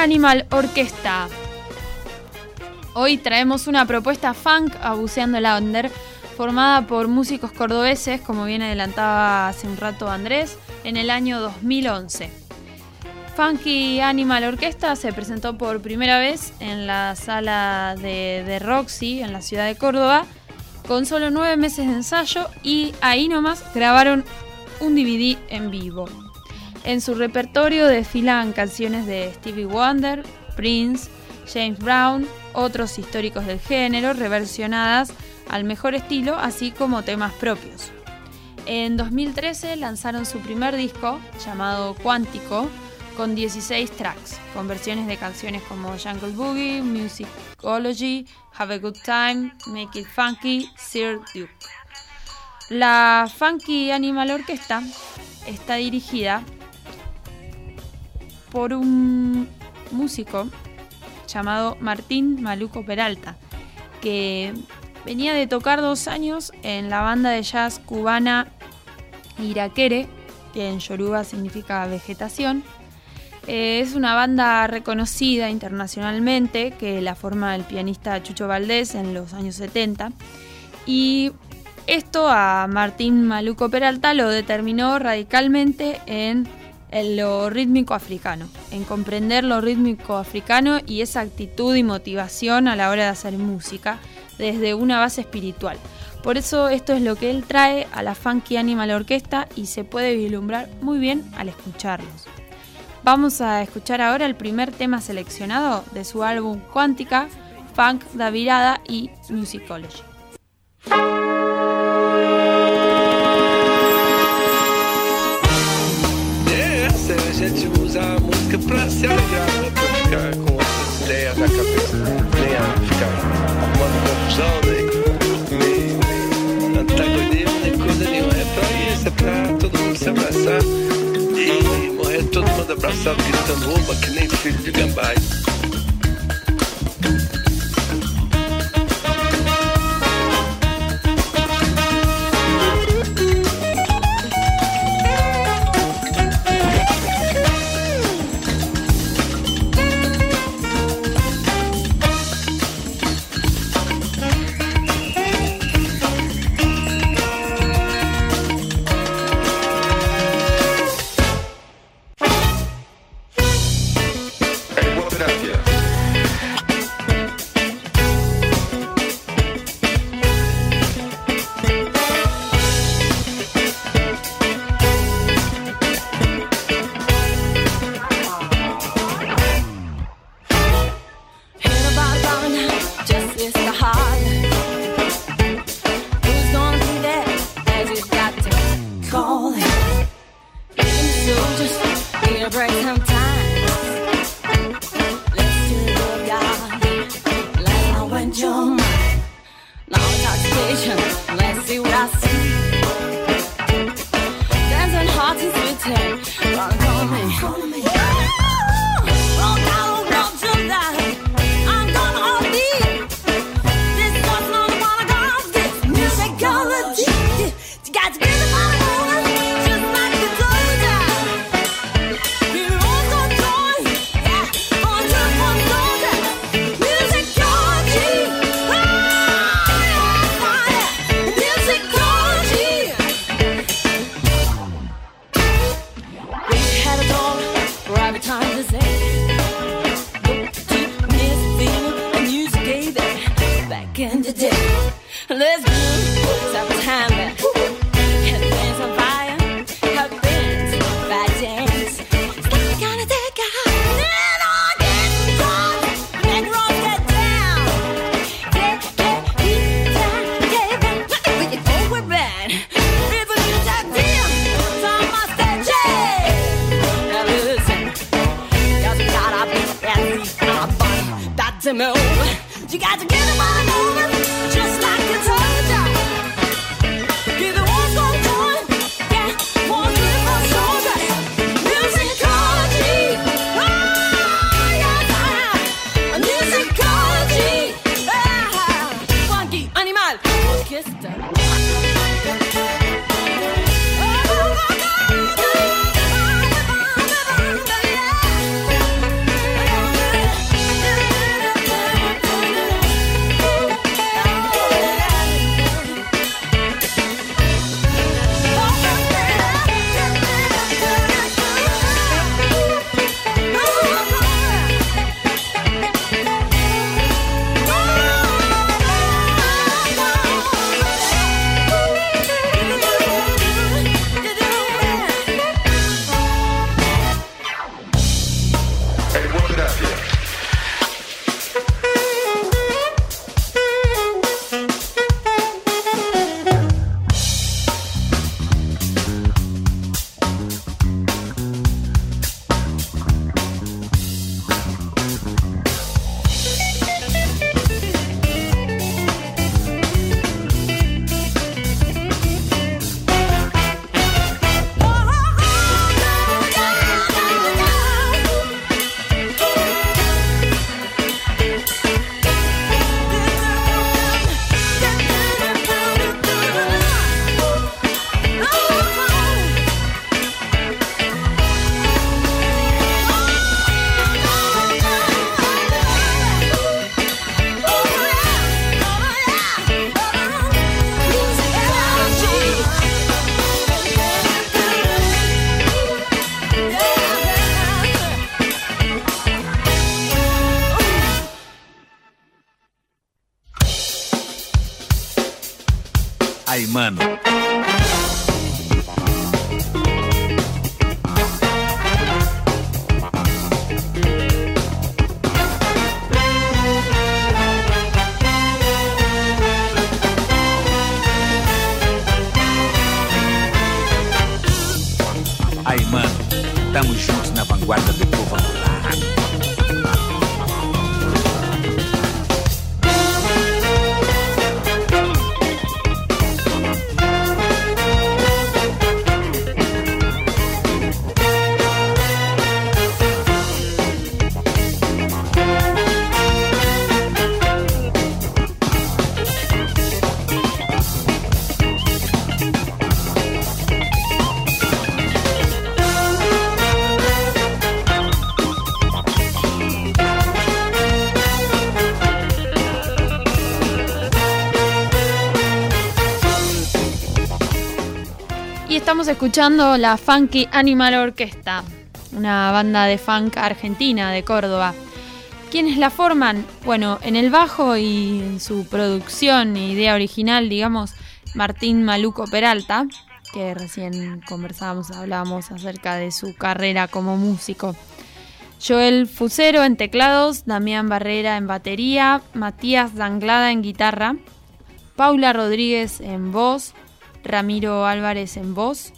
Animal Orquesta. Hoy traemos una propuesta funk a Buceando la Under, formada por músicos cordobeses, como bien adelantaba hace un rato Andrés, en el año 2011. Funky Animal Orquesta se presentó por primera vez en la sala de, de Roxy, en la ciudad de Córdoba, con solo nueve meses de ensayo y ahí nomás grabaron un DVD en vivo. En su repertorio desfilan canciones de Stevie Wonder, Prince, James Brown, otros históricos del género, reversionadas al mejor estilo, así como temas propios. En 2013 lanzaron su primer disco, llamado Cuántico, con 16 tracks, con versiones de canciones como Jungle Boogie, Musicology, Have a Good Time, Make It Funky, Sir Duke. La Funky Animal Orquesta está dirigida por un músico llamado Martín Maluco Peralta, que venía de tocar dos años en la banda de jazz cubana Iraquere, que en yoruba significa vegetación. Eh, es una banda reconocida internacionalmente que la forma el pianista Chucho Valdés en los años 70 y esto a Martín Maluco Peralta lo determinó radicalmente en en lo rítmico africano, en comprender lo rítmico africano y esa actitud y motivación a la hora de hacer música desde una base espiritual. Por eso esto es lo que él trae a la Funky Animal Orquesta y se puede vislumbrar muy bien al escucharlos. Vamos a escuchar ahora el primer tema seleccionado de su álbum Cuántica, Funk da Virada y Musicology. Gente usa a música pra se alegrar, né? pra ficar com outras ideias na cabeça, nem a ficar arrumando confusão, nem, nem antagonismo, nem coisa nenhuma. É pra isso, é pra todo mundo se abraçar e morrer todo mundo abraçado, gritando oba, que nem filho de gambá. Ay, mano. Ai, mano, tamo juntos na vanguarda do estamos escuchando la Funky Animal Orquesta, una banda de funk argentina de Córdoba. ¿Quiénes la forman? Bueno, en el bajo y en su producción e idea original, digamos, Martín Maluco Peralta, que recién conversábamos, hablábamos acerca de su carrera como músico. Joel Fusero en teclados, Damián Barrera en batería, Matías Danglada en guitarra, Paula Rodríguez en voz, Ramiro Álvarez en voz,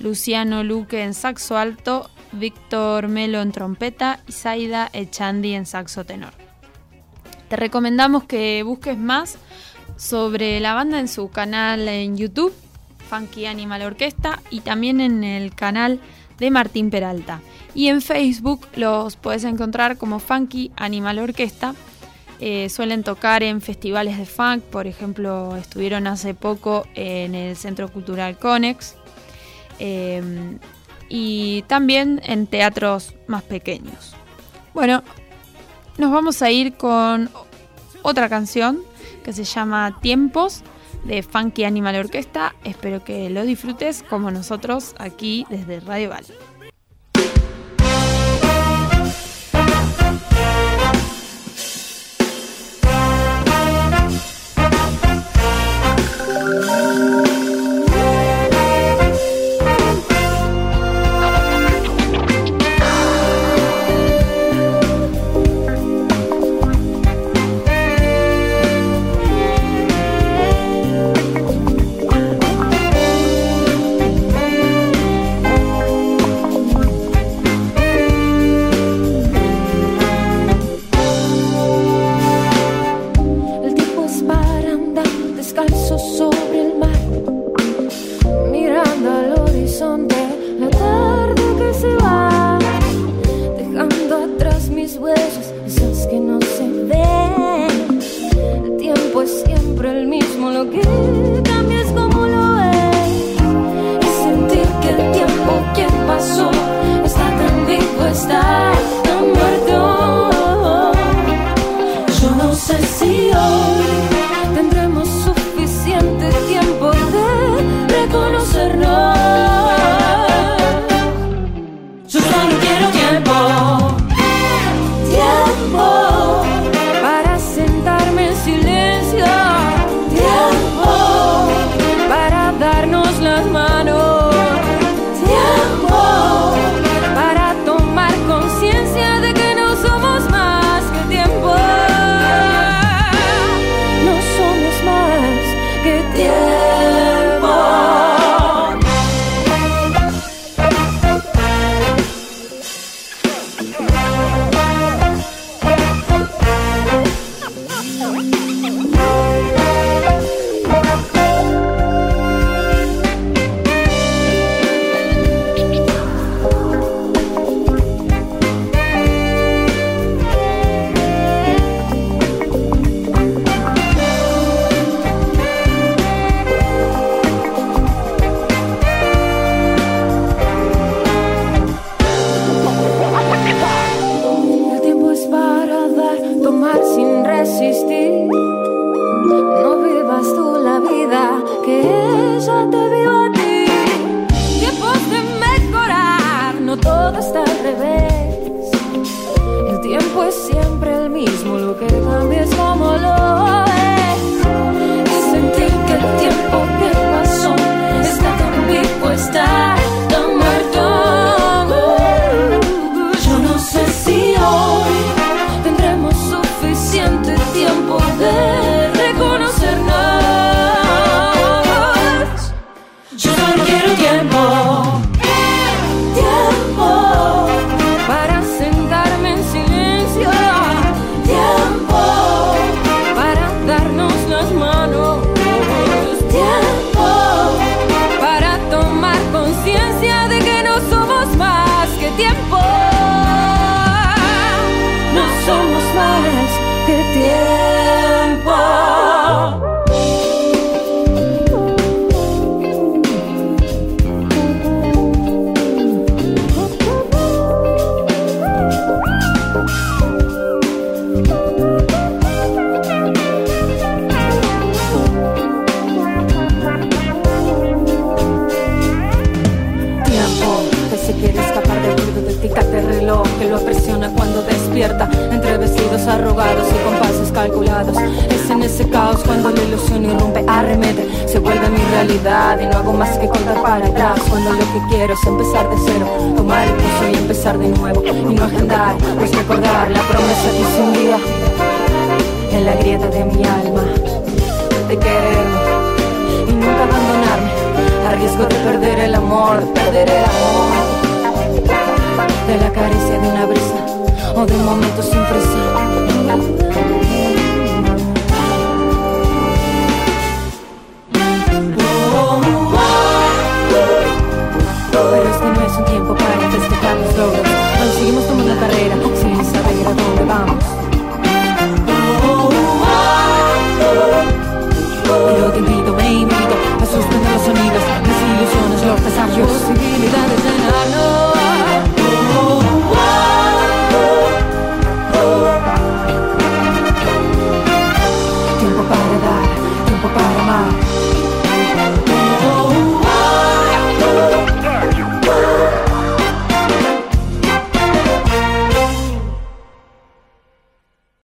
Luciano Luque en saxo alto, Víctor Melo en trompeta y Zaida Echandi en saxo tenor. Te recomendamos que busques más sobre la banda en su canal en YouTube, Funky Animal Orquesta, y también en el canal de Martín Peralta. Y en Facebook los puedes encontrar como Funky Animal Orquesta. Eh, suelen tocar en festivales de funk, por ejemplo, estuvieron hace poco en el Centro Cultural Conex eh, y también en teatros más pequeños. Bueno, nos vamos a ir con otra canción que se llama Tiempos de Funky Animal Orquesta. Espero que lo disfrutes como nosotros aquí desde Radio Val. Y no hago más que contar para atrás cuando lo que quiero es empezar de cero tomar el pulso y empezar de nuevo y no agendar pues recordar la promesa que hice un en la grieta de mi alma de quererme y nunca abandonarme. A riesgo de perder el amor, perder el amor. De la caricia de una brisa o de un momento sin prisa. eu sei.